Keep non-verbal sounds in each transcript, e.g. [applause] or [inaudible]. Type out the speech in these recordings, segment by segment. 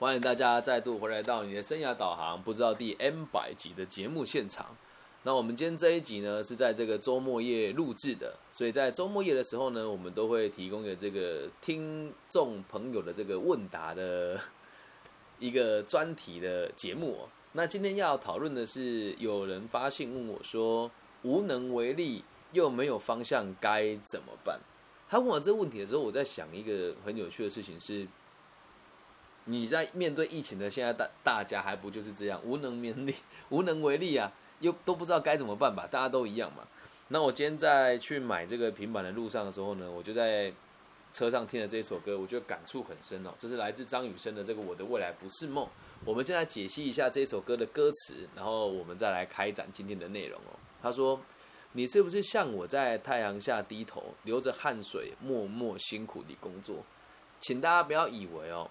欢迎大家再度回来到你的生涯导航，不知道第 N 百集的节目现场。那我们今天这一集呢，是在这个周末夜录制的，所以在周末夜的时候呢，我们都会提供给这个听众朋友的这个问答的一个专题的节目。那今天要讨论的是，有人发信问我说，无能为力又没有方向，该怎么办？他问我这个问题的时候，我在想一个很有趣的事情是。你在面对疫情的现在，大大家还不就是这样无能为力，[laughs] 无能为力啊，又都不知道该怎么办吧？大家都一样嘛。那我今天在去买这个平板的路上的时候呢，我就在车上听了这一首歌，我觉得感触很深哦。这是来自张雨生的这个《我的未来不是梦》。我们先来解析一下这首歌的歌词，然后我们再来开展今天的内容哦。他说：“你是不是像我在太阳下低头，流着汗水，默默辛苦地工作？请大家不要以为哦。”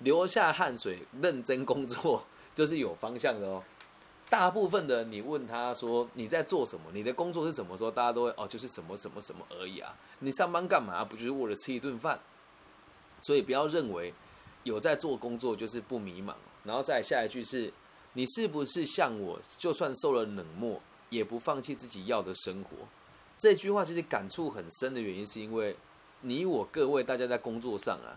流下汗水，认真工作，就是有方向的哦。大部分的你问他说你在做什么，你的工作是什么？时候大家都会哦，就是什么什么什么而已啊。你上班干嘛？不就是为了吃一顿饭？所以不要认为有在做工作就是不迷茫。然后再下一句是：你是不是像我，就算受了冷漠，也不放弃自己要的生活？这句话其实感触很深的原因，是因为你我各位大家在工作上啊。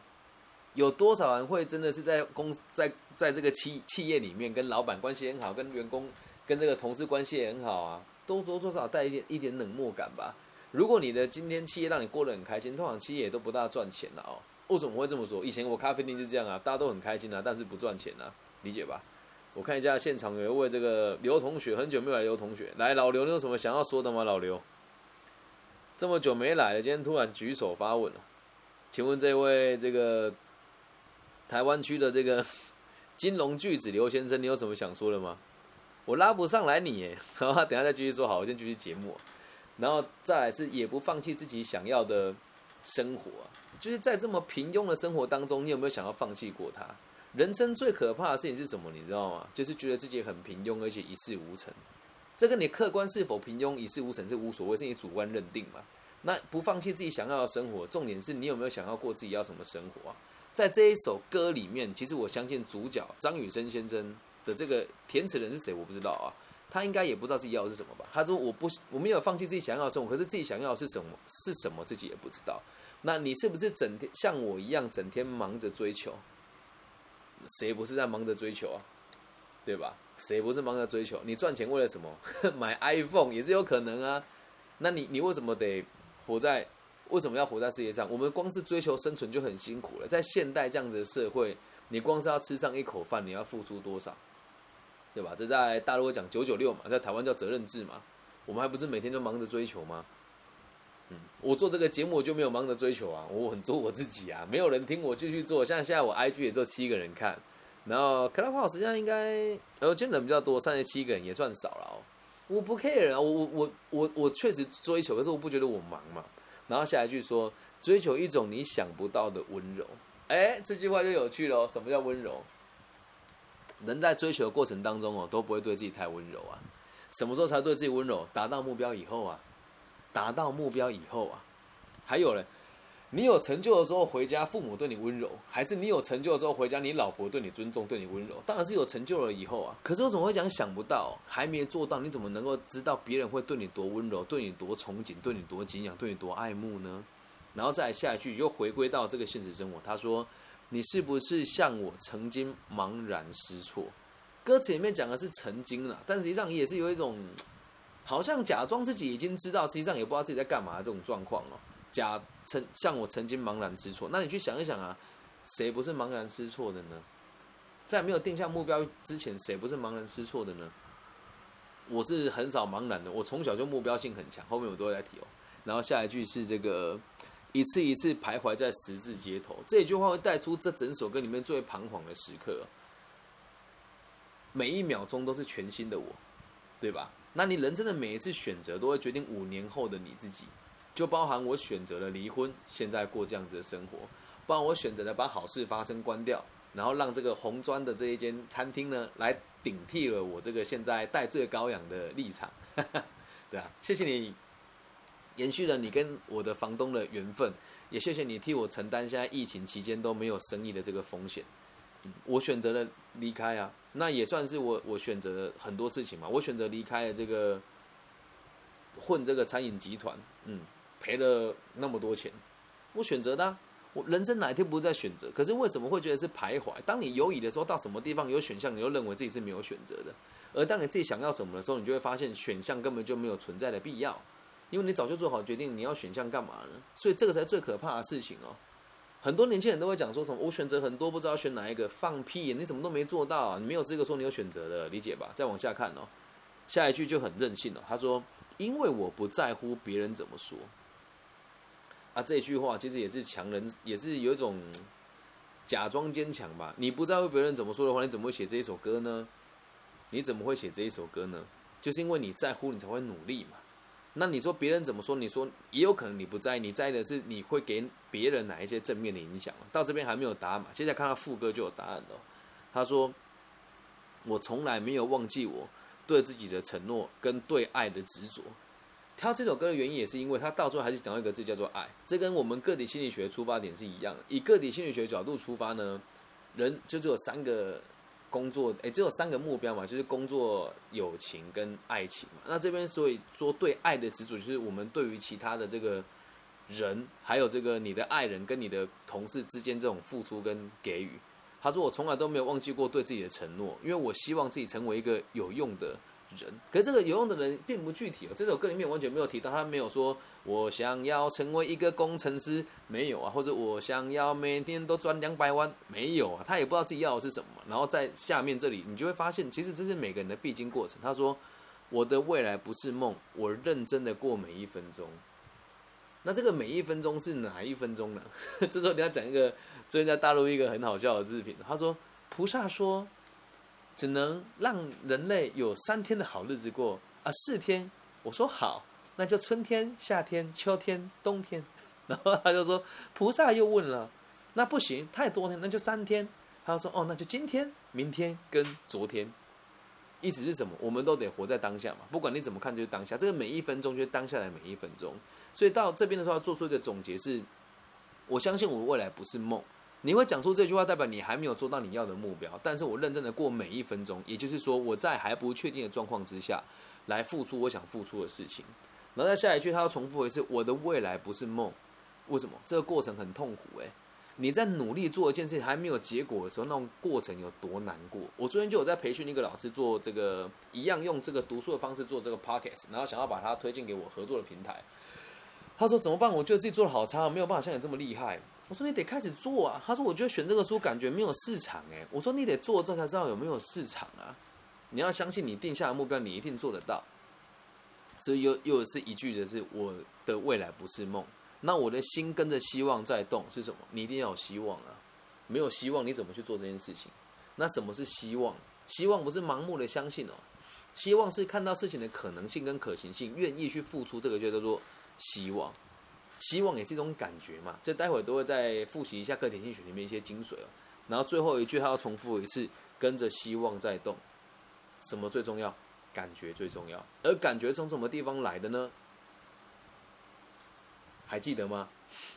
有多少人会真的是在公在在这个企企业里面跟老板关系很好，跟员工跟这个同事关系也很好啊？多多多少带一点一点冷漠感吧。如果你的今天企业让你过得很开心，通常企业也都不大赚钱了哦。为什么会这么说？以前我咖啡店就这样啊，大家都很开心啊，但是不赚钱啊，理解吧？我看一下现场有一位这个刘同学，很久没有来，刘同学来，老刘，你有什么想要说的吗？老刘，这么久没来了，今天突然举手发问了，请问这位这个。台湾区的这个 [laughs] 金融巨子刘先生，你有什么想说的吗？我拉不上来你耶，[laughs] 好，等下再继续说。好，我先继续节目，然后再来是也不放弃自己想要的生活，就是在这么平庸的生活当中，你有没有想要放弃过它？人生最可怕的事情是什么？你知道吗？就是觉得自己很平庸，而且一事无成。这跟你客观是否平庸、一事无成是无所谓，是你主观认定嘛？那不放弃自己想要的生活，重点是你有没有想要过自己要什么生活啊？在这一首歌里面，其实我相信主角张雨生先生的这个填词人是谁，我不知道啊。他应该也不知道自己要的是什么吧？他说：“我不，我没有放弃自己想要的生活，可是自己想要的是什么？是什么？自己也不知道。”那你是不是整天像我一样，整天忙着追求？谁不是在忙着追求啊？对吧？谁不是忙着追求？你赚钱为了什么？[laughs] 买 iPhone 也是有可能啊。那你你为什么得活在？为什么要活在世界上？我们光是追求生存就很辛苦了。在现代这样子的社会，你光是要吃上一口饭，你要付出多少？对吧？这在大陆讲九九六嘛，在台湾叫责任制嘛。我们还不是每天都忙着追求吗？嗯，我做这个节目就没有忙着追求啊，我很做我自己啊。没有人听我继续做，像现在我 IG 也只有七个人看，然后 c l u b h o u s 实际上应该，呃，今天人比较多，三十七个人也算少了哦。我不 care 啊，我我我我我确实追求，可是我不觉得我忙嘛。然后下一句说：“追求一种你想不到的温柔。”哎，这句话就有趣了。什么叫温柔？人在追求的过程当中哦，都不会对自己太温柔啊。什么时候才对自己温柔？达到目标以后啊，达到目标以后啊。还有嘞，你有成就的时候回家，父母对你温柔，还是你有成就的时候回家，你老婆对你尊重，对你温柔？当然是有成就了以后啊。可是我怎么会讲想不到，还没做到，你怎么能够知道别人会对你多温柔，对你多憧憬，对你多敬仰，对你多爱慕呢？然后再下一句又回归到这个现实生活，他说：“你是不是像我曾经茫然失措？”歌词里面讲的是曾经了，但实际上也是有一种好像假装自己已经知道，实际上也不知道自己在干嘛这种状况哦。假曾像我曾经茫然失措，那你去想一想啊，谁不是茫然失措的呢？在没有定下目标之前，谁不是茫然失措的呢？我是很少茫然的，我从小就目标性很强，后面我都会来提哦。然后下一句是这个一次一次徘徊在十字街头，这一句话会带出这整首歌里面最彷徨的时刻。每一秒钟都是全新的我，对吧？那你人生的每一次选择，都会决定五年后的你自己。就包含我选择了离婚，现在过这样子的生活；，包含我选择了把好事发生关掉，然后让这个红砖的这一间餐厅呢，来顶替了我这个现在戴罪羔羊的立场。[laughs] 对啊，谢谢你延续了你跟我的房东的缘分，也谢谢你替我承担现在疫情期间都没有生意的这个风险。我选择了离开啊，那也算是我我选择很多事情嘛。我选择离开了这个混这个餐饮集团，嗯，赔了那么多钱，我选择的。我人生哪一天不是在选择？可是为什么会觉得是徘徊？当你犹疑的时候，到什么地方有选项，你就认为自己是没有选择的。而当你自己想要什么的时候，你就会发现选项根本就没有存在的必要，因为你早就做好决定，你要选项干嘛呢？所以这个才是最可怕的事情哦。很多年轻人都会讲说什么，我选择很多，不知道选哪一个，放屁！你什么都没做到，你没有资格说你有选择的，理解吧？再往下看哦，下一句就很任性了。他说：“因为我不在乎别人怎么说。”啊，这句话其实也是强人，也是有一种假装坚强吧。你不在乎别人怎么说的话，你怎么会写这一首歌呢？你怎么会写这一首歌呢？就是因为你在乎，你才会努力嘛。那你说别人怎么说？你说也有可能你不在意，你在意的是你会给别人哪一些正面的影响？到这边还没有答案嘛？接下来看到副歌就有答案了。他说：“我从来没有忘记我对自己的承诺跟对爱的执着。”挑这首歌的原因也是因为他到最后还是讲到一个字叫做爱，这跟我们个体心理学出发点是一样的。以个体心理学角度出发呢，人就只有三个。工作诶，只有三个目标嘛，就是工作、友情跟爱情嘛。那这边所以说对爱的执着，就是我们对于其他的这个人，还有这个你的爱人跟你的同事之间这种付出跟给予。他说我从来都没有忘记过对自己的承诺，因为我希望自己成为一个有用的。人，可是这个有用的人并不具体哦。这首歌里面完全没有提到，他没有说我想要成为一个工程师，没有啊，或者我想要每天都赚两百万，没有啊，他也不知道自己要的是什么。然后在下面这里，你就会发现，其实这是每个人的必经过程。他说：“我的未来不是梦，我认真的过每一分钟。”那这个每一分钟是哪一分钟呢？[laughs] 这时候你要讲一个最近在大陆一个很好笑的视频。他说：“菩萨说。”只能让人类有三天的好日子过啊，四天。我说好，那就春天、夏天、秋天、冬天。然后他就说，菩萨又问了，那不行，太多天，那就三天。他说哦，那就今天、明天跟昨天。意思是什么？我们都得活在当下嘛，不管你怎么看，就是当下。这个每一分钟就是当下的每一分钟。所以到这边的时候，要做出一个总结是：我相信我的未来不是梦。你会讲出这句话，代表你还没有做到你要的目标。但是我认真的过每一分钟，也就是说，我在还不确定的状况之下，来付出我想付出的事情。然后在下一句，他要重复一次：我的未来不是梦。为什么？这个过程很痛苦。诶，你在努力做一件事情还没有结果的时候，那种过程有多难过？我昨天就有在培训一个老师做这个，一样用这个读书的方式做这个 podcast，然后想要把它推荐给我合作的平台。他说怎么办？我觉得自己做的好差，没有办法像你这么厉害。我说你得开始做啊！他说我觉得选这个书感觉没有市场哎。我说你得做这才知道有没有市场啊！你要相信你定下的目标，你一定做得到。所以又又是一句的是我的未来不是梦。那我的心跟着希望在动是什么？你一定要有希望啊！没有希望你怎么去做这件事情？那什么是希望？希望不是盲目的相信哦，希望是看到事情的可能性跟可行性，愿意去付出，这个就叫做希望。希望也是一种感觉嘛，这待会都会再复习一下个体心学里面一些精髓哦。然后最后一句他要重复一次，跟着希望在动。什么最重要？感觉最重要。而感觉从什么地方来的呢？还记得吗？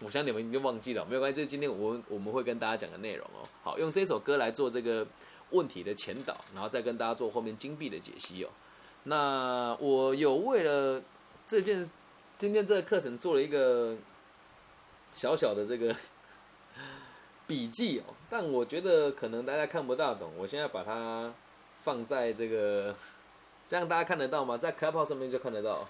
我想你们已经忘记了，没有关系，这是今天我我们会跟大家讲的内容哦。好，用这首歌来做这个问题的前导，然后再跟大家做后面金币的解析哦。那我有为了这件。今天这个课程做了一个小小的这个 [laughs] 笔记哦，但我觉得可能大家看不大懂。我现在把它放在这个，这样大家看得到吗？在 c l u b 上面就看得到，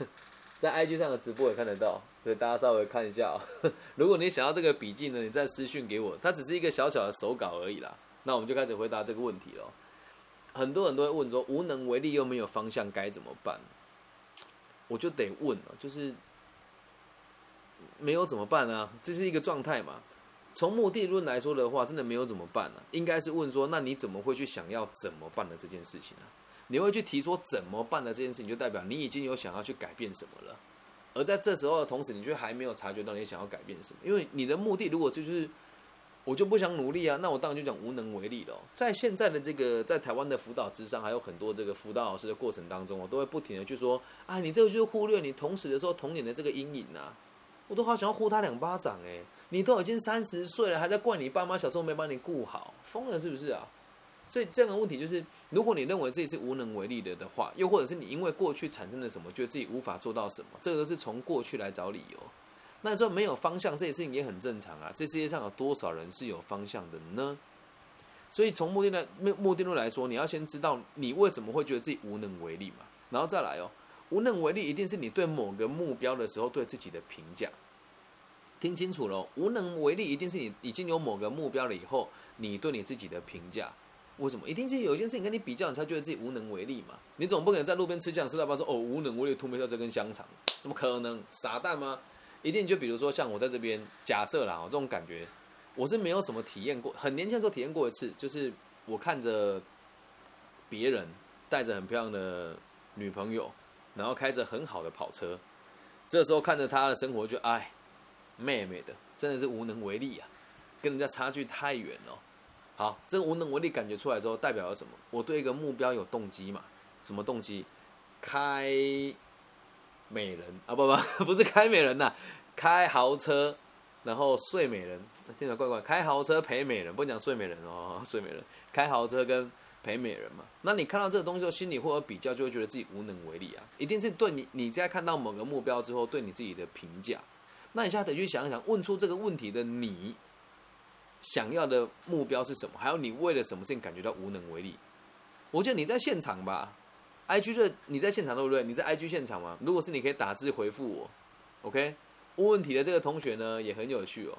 [laughs] 在 IG 上的直播也看得到，所以大家稍微看一下哦。[laughs] 如果你想要这个笔记呢，你再私讯给我，它只是一个小小的手稿而已啦。那我们就开始回答这个问题了。很多人都会问说，无能为力又没有方向该怎么办？我就得问了，就是没有怎么办啊？这是一个状态嘛？从目的论来说的话，真的没有怎么办呢？应该是问说，那你怎么会去想要怎么办的这件事情呢？你会去提说怎么办的这件事情，就代表你已经有想要去改变什么了。而在这时候的同时，你却还没有察觉到你想要改变什么，因为你的目的如果就是。我就不想努力啊，那我当然就讲无能为力了。在现在的这个在台湾的辅导之上，还有很多这个辅导老师的过程当中，我都会不停的去说，啊，你这个就是忽略你同时的时候童年的这个阴影啊，我都好想要呼他两巴掌哎。你都已经三十岁了，还在怪你爸妈小时候没把你顾好，疯了是不是啊？所以这样的问题就是，如果你认为自己是无能为力的的话，又或者是你因为过去产生了什么，觉得自己无法做到什么，这个都是从过去来找理由。那说没有方向，这件事情也很正常啊。这世界上有多少人是有方向的呢？所以从目的的目目的论来说，你要先知道你为什么会觉得自己无能为力嘛，然后再来哦，无能为力一定是你对某个目标的时候对自己的评价。听清楚了，无能为力一定是你已经有某个目标了以后，你对你自己的评价。为什么？一定是有一件事情跟你比较，你才觉得自己无能为力嘛？你总不可能在路边吃酱吃到饱说哦无能为力吐没掉这根香肠，怎么可能？傻蛋吗？一定就比如说像我在这边假设啦，这种感觉我是没有什么体验过。很年轻的时候体验过一次，就是我看着别人带着很漂亮的女朋友，然后开着很好的跑车，这时候看着他的生活就哎，妹妹的真的是无能为力啊，跟人家差距太远了。好，这个无能为力感觉出来之后，代表了什么？我对一个目标有动机嘛？什么动机？开美人啊？不不，[laughs] 不是开美人呐，开豪车，然后睡美人，听起来怪怪。开豪车陪美人，不讲睡美人哦，[laughs] 睡美人，开豪车跟陪美人嘛。那你看到这个东西后，心里会有比较，就会觉得自己无能为力啊。一定是对你，你在看到某个目标之后，对你自己的评价。那你现在得去想一想，问出这个问题的你。想要的目标是什么？还有你为了什么事情感觉到无能为力？我觉得你在现场吧，IG 这你在现场对不对？你在 IG 现场吗？如果是你可以打字回复我，OK？问问题的这个同学呢也很有趣哦。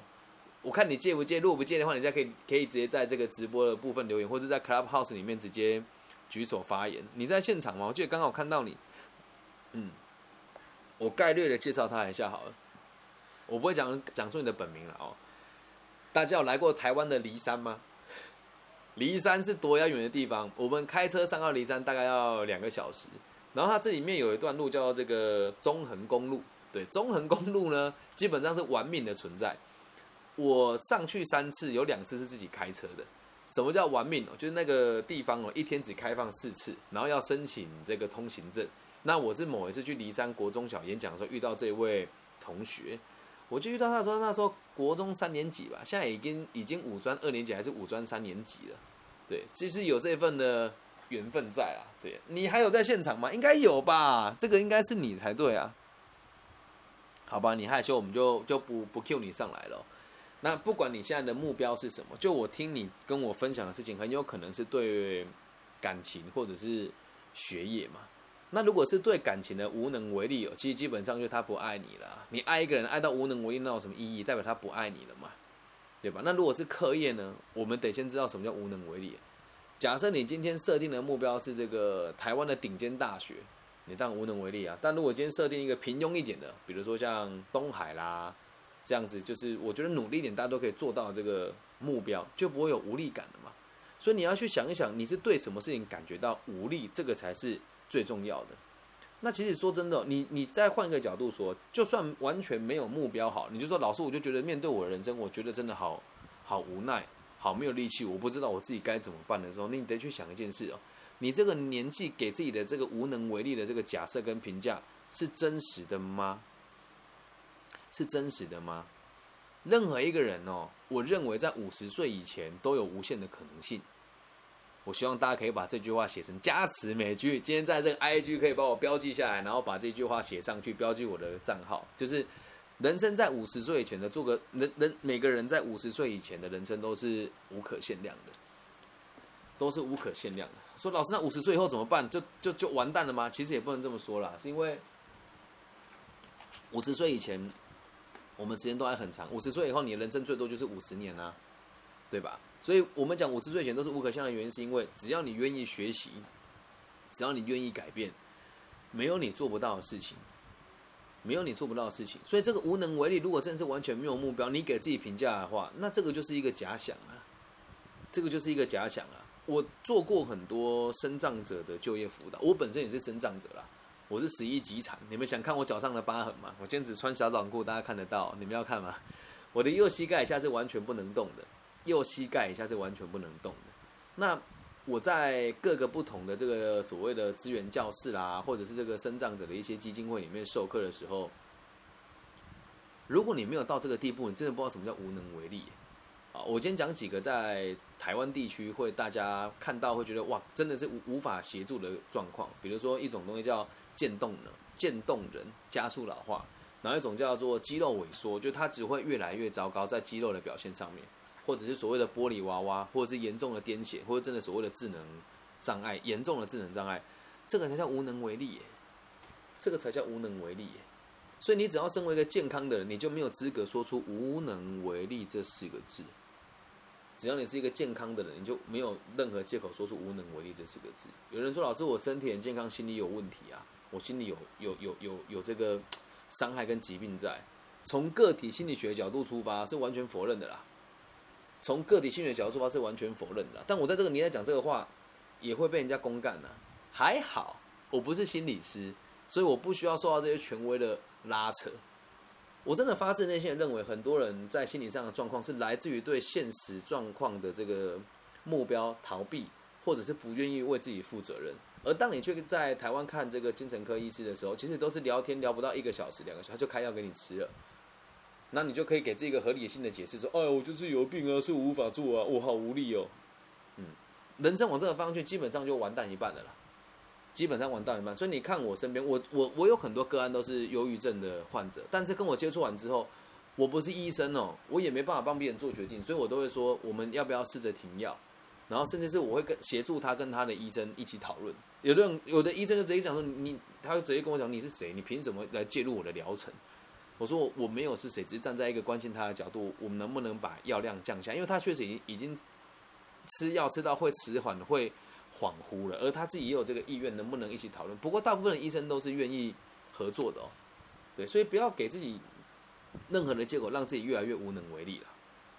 我看你借不借，如果不借的话，你现在可以可以直接在这个直播的部分留言，或者在 Clubhouse 里面直接举手发言。你在现场吗？我记得刚好看到你。嗯，我概略的介绍他一下好了，我不会讲讲出你的本名了哦。大家有来过台湾的梨山吗？梨山是多遥远的地方？我们开车上到梨山大概要两个小时。然后它这里面有一段路叫做这个中横公路。对，中横公路呢，基本上是玩命的存在。我上去三次，有两次是自己开车的。什么叫玩命哦？就是那个地方哦，一天只开放四次，然后要申请这个通行证。那我是某一次去梨山国中小演讲的时候遇到这位同学。我就遇到他说，那时候国中三年级吧，现在已经已经五专二年级还是五专三年级了，对，其实有这份的缘分在啊。对你还有在现场吗？应该有吧，这个应该是你才对啊。好吧，你害羞，我们就就不不 Q 你上来了。那不管你现在的目标是什么，就我听你跟我分享的事情，很有可能是对感情或者是学业嘛。那如果是对感情的无能为力哦，其实基本上就是他不爱你了。你爱一个人爱到无能为力，那有什么意义？代表他不爱你了嘛，对吧？那如果是课业呢？我们得先知道什么叫无能为力。假设你今天设定的目标是这个台湾的顶尖大学，你当然无能为力啊。但如果今天设定一个平庸一点的，比如说像东海啦这样子，就是我觉得努力一点，大家都可以做到这个目标，就不会有无力感了嘛。所以你要去想一想，你是对什么事情感觉到无力，这个才是。最重要的，那其实说真的，你你再换一个角度说，就算完全没有目标，好，你就说老师，我就觉得面对我的人生，我觉得真的好好无奈，好没有力气，我不知道我自己该怎么办的时候，那你得去想一件事哦，你这个年纪给自己的这个无能为力的这个假设跟评价是真实的吗？是真实的吗？任何一个人哦，我认为在五十岁以前都有无限的可能性。我希望大家可以把这句话写成加持美句。今天在这个 I G 可以帮我标记下来，然后把这句话写上去，标记我的账号。就是人生在五十岁以前的，做个人人每个人在五十岁以前的人生都是无可限量的，都是无可限量的。说老师，那五十岁以后怎么办？就就就完蛋了吗？其实也不能这么说啦，是因为五十岁以前我们时间都还很长，五十岁以后你的人生最多就是五十年啊，对吧？所以我们讲五十岁前都是无可限量的原因，是因为只要你愿意学习，只要你愿意改变，没有你做不到的事情，没有你做不到的事情。所以这个无能为力，如果真的是完全没有目标，你给自己评价的话，那这个就是一个假想啊，这个就是一个假想啊。我做过很多生障者的就业辅导，我本身也是生障者啦，我是十一级残。你们想看我脚上的疤痕吗？我今天只穿小短裤，大家看得到，你们要看吗？[laughs] 我的右膝盖以下是完全不能动的。右膝盖以下是完全不能动的。那我在各个不同的这个所谓的资源教室啦，或者是这个生长者的一些基金会里面授课的时候，如果你没有到这个地步，你真的不知道什么叫无能为力。啊，我今天讲几个在台湾地区会大家看到会觉得哇，真的是无无法协助的状况。比如说一种东西叫渐冻人，渐冻人加速老化；然后一种叫做肌肉萎缩，就它只会越来越糟糕在肌肉的表现上面，或者是所谓的玻璃娃娃，或者是严重的癫痫，或者真的所谓的智能障碍，严重的智能障碍，这个才叫无能为力耶，这个才叫无能为力耶。所以你只要身为一个健康的人，你就没有资格说出无能为力这四个字。只要你是一个健康的人，你就没有任何借口说出无能为力这四个字。有人说：“老师，我身体很健康，心理有问题啊，我心里有有有有有这个 [tsk] 伤害跟疾病在。”从个体心理学角度出发，是完全否认的啦。从个体心理学角度出发是完全否认的。但我在这个年代讲这个话，也会被人家公干呢。还好我不是心理师，所以我不需要受到这些权威的拉扯。我真的发自内心的认为，很多人在心理上的状况是来自于对现实状况的这个目标逃避，或者是不愿意为自己负责任。而当你去在台湾看这个精神科医师的时候，其实都是聊天聊不到一个小时、两个小时，他就开药给你吃了。那你就可以给自己一个合理性的解释，说：“哎，我就是有病啊，所以我无法做啊，我好无力哦。”嗯，人生往这个方向去，基本上就完蛋一半的了。基本上完蛋一半，所以你看我身边，我我我有很多个案都是忧郁症的患者，但是跟我接触完之后，我不是医生哦，我也没办法帮别人做决定，所以我都会说我们要不要试着停药，然后甚至是我会跟协助他跟他的医生一起讨论。有的人有的医生就直接讲说你，他会直接跟我讲你是谁，你凭什么来介入我的疗程？我说我没有是谁，只是站在一个关心他的角度，我们能不能把药量降下？因为他确实已经已经吃药吃到会迟缓会。恍惚了，而他自己也有这个意愿，能不能一起讨论？不过大部分的医生都是愿意合作的哦，对，所以不要给自己任何的借口，让自己越来越无能为力了。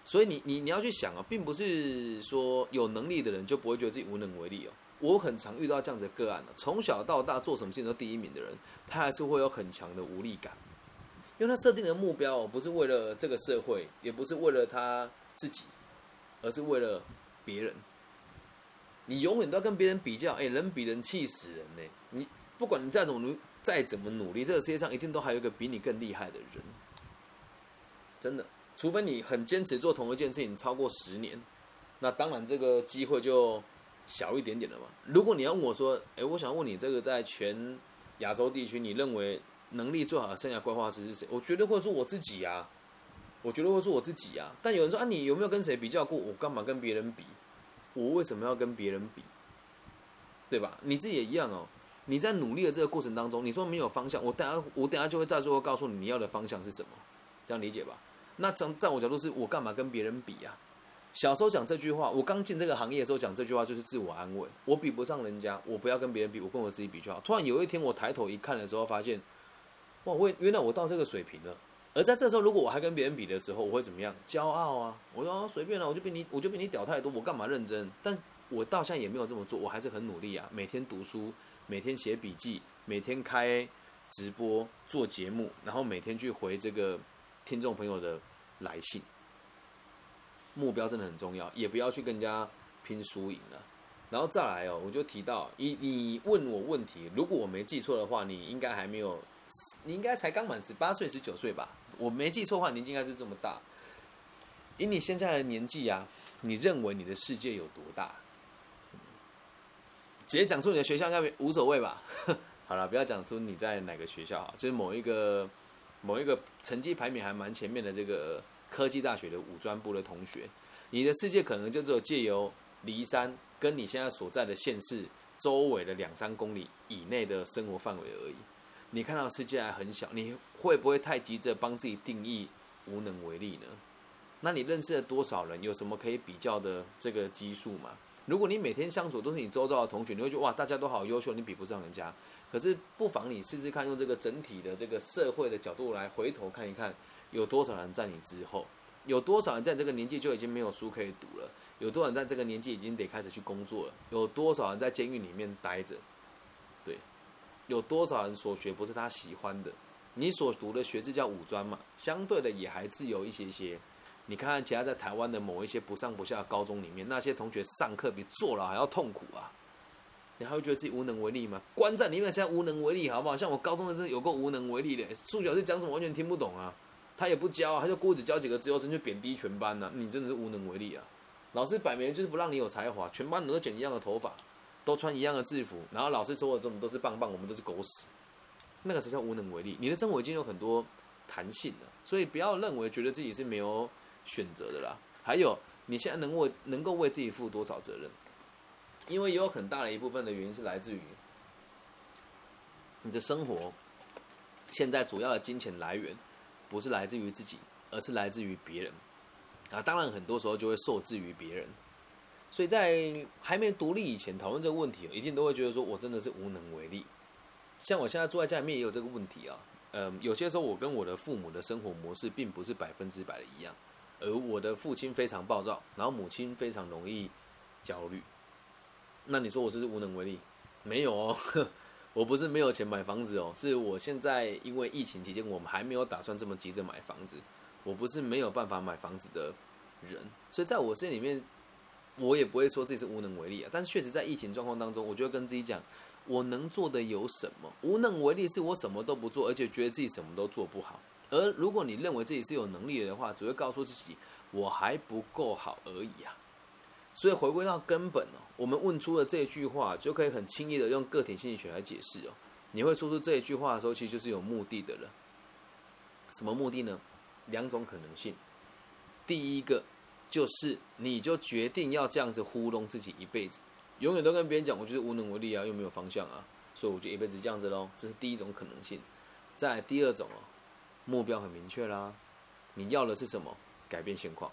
所以你你你要去想啊，并不是说有能力的人就不会觉得自己无能为力哦。我很常遇到这样子的个案了从小到大做什么事情都第一名的人，他还是会有很强的无力感，因为他设定的目标不是为了这个社会，也不是为了他自己，而是为了别人。你永远都要跟别人比较，哎，人比人气死人呢。你不管你再怎么努，再怎么努力，这个世界上一定都还有一个比你更厉害的人。真的，除非你很坚持做同一件事情超过十年，那当然这个机会就小一点点了嘛。如果你要问我说，哎，我想问你，这个在全亚洲地区，你认为能力最好的生涯规划师是谁？我绝对会说我自己呀，我绝对会说我自己呀。但有人说啊，你有没有跟谁比较过？我干嘛跟别人比？我为什么要跟别人比，对吧？你自己也一样哦。你在努力的这个过程当中，你说没有方向，我等下我等下就会在最后告诉你你要的方向是什么，这样理解吧？那从在我角度是我干嘛跟别人比呀？小时候讲这句话，我刚进这个行业的时候讲这句话就是自我安慰，我比不上人家，我不要跟别人比，我跟我自己比就好。突然有一天我抬头一看的时候，发现，哇，我原来我到这个水平了。而在这时候，如果我还跟别人比的时候，我会怎么样？骄傲啊！我说随便了，我就比你，我就比你屌太多，我干嘛认真？但我到现在也没有这么做，我还是很努力啊，每天读书，每天写笔记，每天开直播做节目，然后每天去回这个听众朋友的来信。目标真的很重要，也不要去跟人家拼输赢了。然后再来哦，我就提到，你你问我问题，如果我没记错的话，你应该还没有。你应该才刚满十八岁、十九岁吧？我没记错的话，年纪应该是这么大。以你现在的年纪呀，你认为你的世界有多大？直接讲出你的学校应该无所谓吧？[laughs] 好了，不要讲出你在哪个学校哈，就是某一个某一个成绩排名还蛮前面的这个科技大学的五专部的同学，你的世界可能就只有借由离山跟你现在所在的县市周围的两三公里以内的生活范围而已。你看到世界还很小，你会不会太急着帮自己定义无能为力呢？那你认识了多少人？有什么可以比较的这个基数吗？如果你每天相处都是你周遭的同学，你会觉得哇，大家都好优秀，你比不上人家。可是不妨你试试看，用这个整体的这个社会的角度来回头看一看，有多少人在你之后？有多少人在这个年纪就已经没有书可以读了？有多少人在这个年纪已经得开始去工作了？有多少人在监狱里面待着？有多少人所学不是他喜欢的？你所读的学制叫五专嘛，相对的也还自由一些些。你看看其他在台湾的某一些不上不下的高中里面，那些同学上课比坐牢还要痛苦啊！你还会觉得自己无能为力吗？关在里面现在无能为力，好不好？像我高中的时候有个无能为力的，数学老师讲什么完全听不懂啊，他也不教啊，他就故意教几个自由生去贬低全班呢，你真的是无能为力啊！老师摆明就是不让你有才华，全班人都剪一样的头发，都穿一样的制服，然后老师说的这种都是棒棒，我们都是狗屎，那个才叫无能为力。你的生活已经有很多弹性了，所以不要认为觉得自己是没有选择的啦。还有，你现在能为能够为自己负多少责任？因为也有很大的一部分的原因是来自于你的生活，现在主要的金钱来源不是来自于自己，而是来自于别人啊。当然，很多时候就会受制于别人。所以在还没独立以前讨论这个问题，一定都会觉得说我真的是无能为力。像我现在住在家里面也有这个问题啊。嗯，有些时候我跟我的父母的生活模式并不是百分之百的一样。而我的父亲非常暴躁，然后母亲非常容易焦虑。那你说我是不是无能为力？没有哦，[laughs] 我不是没有钱买房子哦，是我现在因为疫情期间，我们还没有打算这么急着买房子。我不是没有办法买房子的人，所以在我心里面，我也不会说自己是无能为力啊。但是确实在疫情状况当中，我就会跟自己讲，我能做的有什么？无能为力是我什么都不做，而且觉得自己什么都做不好。而如果你认为自己是有能力的话，只会告诉自己我还不够好而已啊。所以回归到根本哦，我们问出了这句话，就可以很轻易的用个体心理学来解释哦。你会说出这一句话的时候，其实就是有目的的了。什么目的呢？两种可能性。第一个就是你就决定要这样子糊弄自己一辈子，永远都跟别人讲我就是无能为力啊，又没有方向啊，所以我就一辈子这样子喽。这是第一种可能性。再第二种哦。目标很明确啦，你要的是什么？改变现况，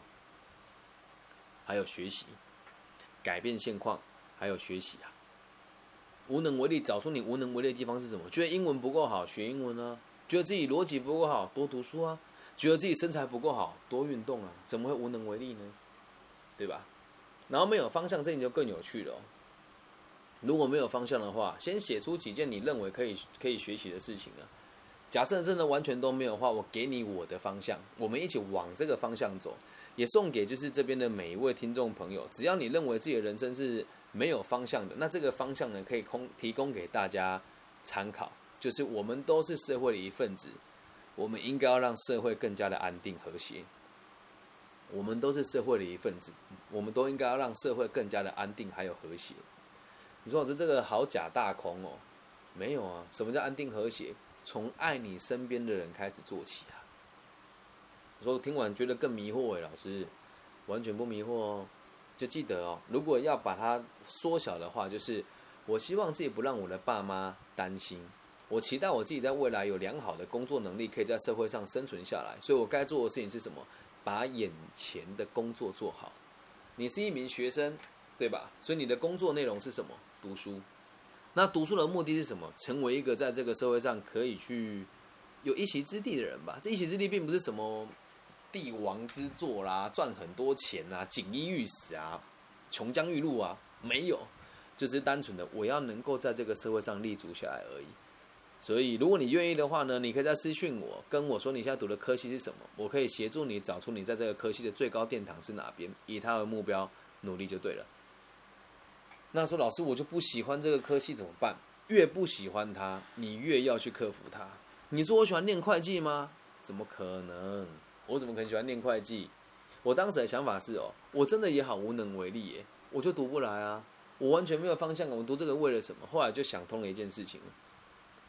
还有学习，改变现况，还有学习啊！无能为力，找出你无能为力的地方是什么？觉得英文不够好，学英文啊；觉得自己逻辑不够好，多读书啊；觉得自己身材不够好，多运动啊！怎么会无能为力呢？对吧？然后没有方向，这你就更有趣了。如果没有方向的话，先写出几件你认为可以可以学习的事情啊。假设真的完全都没有的话，我给你我的方向，我们一起往这个方向走。也送给就是这边的每一位听众朋友，只要你认为自己的人生是没有方向的，那这个方向呢，可以空提供给大家参考。就是我们都是社会的一份子，我们应该要让社会更加的安定和谐。我们都是社会的一份子，我们都应该要让社会更加的安定还有和谐。你说老师这个好假大空哦？没有啊，什么叫安定和谐？从爱你身边的人开始做起啊！说听完觉得更迷惑诶，老师完全不迷惑哦。就记得哦，如果要把它缩小的话，就是我希望自己不让我的爸妈担心。我期待我自己在未来有良好的工作能力，可以在社会上生存下来。所以我该做的事情是什么？把眼前的工作做好。你是一名学生，对吧？所以你的工作内容是什么？读书。那读书的目的是什么？成为一个在这个社会上可以去有一席之地的人吧。这一席之地并不是什么帝王之作啦，赚很多钱啊，锦衣玉食啊，琼浆玉露啊，没有，就是单纯的我要能够在这个社会上立足下来而已。所以，如果你愿意的话呢，你可以在私讯我，跟我说你现在读的科系是什么，我可以协助你找出你在这个科系的最高殿堂是哪边，以他为目标努力就对了。那说老师，我就不喜欢这个科系怎么办？越不喜欢它，你越要去克服它。你说我喜欢念会计吗？怎么可能？我怎么可能喜欢念会计？我当时的想法是哦，我真的也好无能为力耶，我就读不来啊，我完全没有方向感我读这个为了什么？后来就想通了一件事情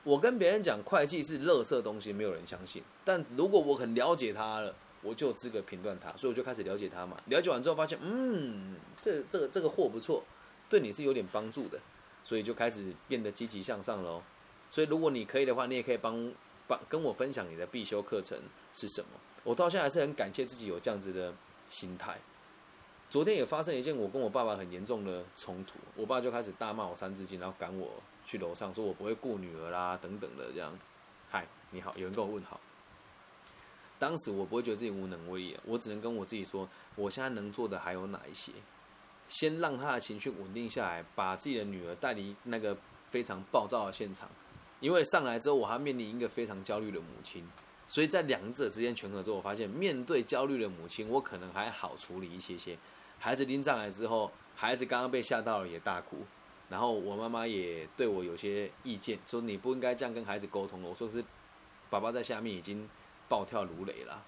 我跟别人讲会计是垃圾东西，没有人相信。但如果我很了解他了，我就有资格评断他，所以我就开始了解他嘛。了解完之后发现，嗯，这这个这个货不错。对你是有点帮助的，所以就开始变得积极向上喽。所以如果你可以的话，你也可以帮帮跟我分享你的必修课程是什么。我到现在还是很感谢自己有这样子的心态。昨天也发生一件我跟我爸爸很严重的冲突，我爸就开始大骂我三字经，然后赶我去楼上，说我不会顾女儿啦等等的这样。嗨，你好，有人跟我问好。当时我不会觉得自己无能为力，我只能跟我自己说，我现在能做的还有哪一些。先让他的情绪稳定下来，把自己的女儿带离那个非常暴躁的现场。因为上来之后，我还面临一个非常焦虑的母亲，所以在两者之间权衡之后，我发现面对焦虑的母亲，我可能还好处理一些些。孩子拎上来之后，孩子刚刚被吓到了，也大哭。然后我妈妈也对我有些意见，说你不应该这样跟孩子沟通了。我说是，爸爸在下面已经暴跳如雷啦。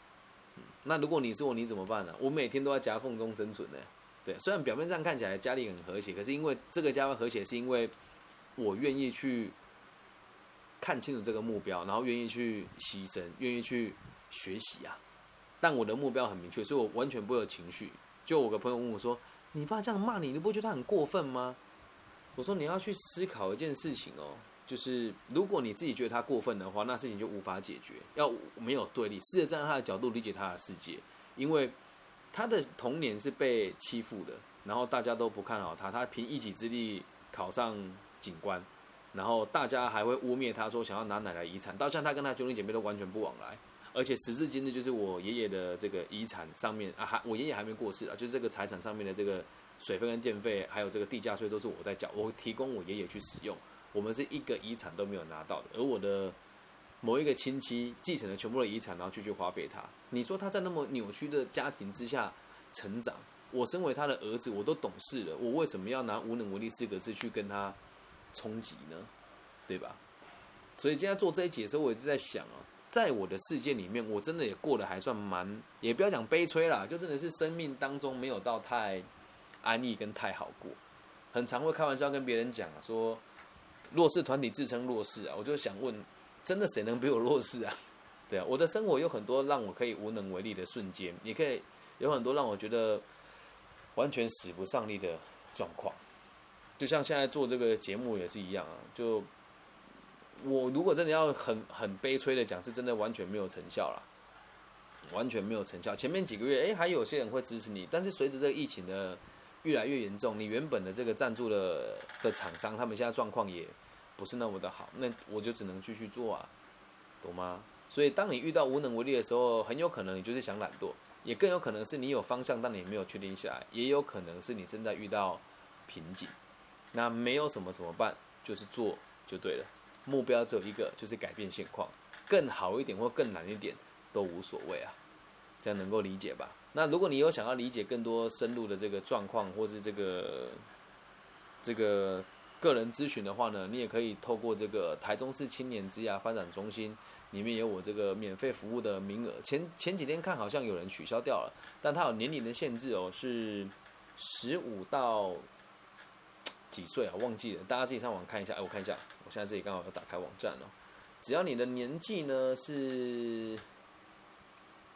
那如果你是我，你怎么办呢？我每天都在夹缝中生存呢。对，虽然表面上看起来家里很和谐，可是因为这个家和谐，是因为我愿意去看清楚这个目标，然后愿意去牺牲，愿意去学习啊。但我的目标很明确，所以我完全不会有情绪。就我个朋友问我说：“你爸这样骂你，你不觉得他很过分吗？”我说：“你要去思考一件事情哦，就是如果你自己觉得他过分的话，那事情就无法解决。要没有对立，试着站在他的角度理解他的世界，因为他的童年是被欺负的，然后大家都不看好他，他凭一己之力考上警官，然后大家还会污蔑他说想要拿奶奶遗产，到现在他跟他兄弟姐妹都完全不往来。”而且时至今日，就是我爷爷的这个遗产上面啊，还我爷爷还没过世啊，就是这个财产上面的这个水费跟电费，还有这个地价税都是我在缴，我提供我爷爷去使用。我们是一个遗产都没有拿到的，而我的某一个亲戚继承了全部的遗产，然后就去花费他。你说他在那么扭曲的家庭之下成长，我身为他的儿子，我都懂事了，我为什么要拿无能为力四个字去跟他冲击呢？对吧？所以今天做这一节的时候，我一直在想啊。在我的世界里面，我真的也过得还算蛮，也不要讲悲催啦，就真的是生命当中没有到太安逸跟太好过。很常会开玩笑跟别人讲啊，说弱势团体自称弱势啊，我就想问，真的谁能比我弱势啊？[laughs] 对啊，我的生活有很多让我可以无能为力的瞬间，也可以有很多让我觉得完全使不上力的状况。就像现在做这个节目也是一样啊，就。我如果真的要很很悲催的讲，是真的完全没有成效了，完全没有成效。前面几个月，哎，还有些人会支持你，但是随着这个疫情的越来越严重，你原本的这个赞助的的厂商，他们现在状况也不是那么的好，那我就只能继续做啊，懂吗？所以当你遇到无能为力的时候，很有可能你就是想懒惰，也更有可能是你有方向，但你没有确定下来，也有可能是你正在遇到瓶颈。那没有什么怎么办？就是做就对了。目标只有一个，就是改变现况，更好一点或更难一点都无所谓啊，这样能够理解吧？那如果你有想要理解更多深入的这个状况，或是这个这个个人咨询的话呢，你也可以透过这个台中市青年之涯发展中心里面有我这个免费服务的名额。前前几天看好像有人取消掉了，但它有年龄的限制哦，是十五到几岁啊？忘记了，大家自己上网看一下。哎，我看一下。我现在这里刚好要打开网站哦，只要你的年纪呢是，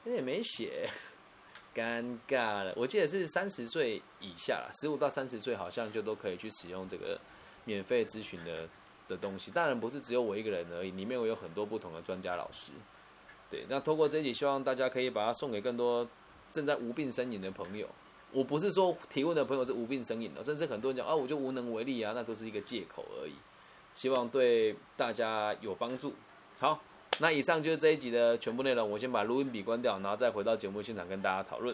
也没写，尴尬了。我记得是三十岁以下，十五到三十岁好像就都可以去使用这个免费咨询的的东西。当然不是只有我一个人而已，里面我有很多不同的专家老师。对，那通过这一集，希望大家可以把它送给更多正在无病呻吟的朋友。我不是说提问的朋友是无病呻吟的，甚至很多人讲啊，我就无能为力啊，那都是一个借口而已。希望对大家有帮助。好，那以上就是这一集的全部内容。我先把录音笔关掉，然后再回到节目现场跟大家讨论。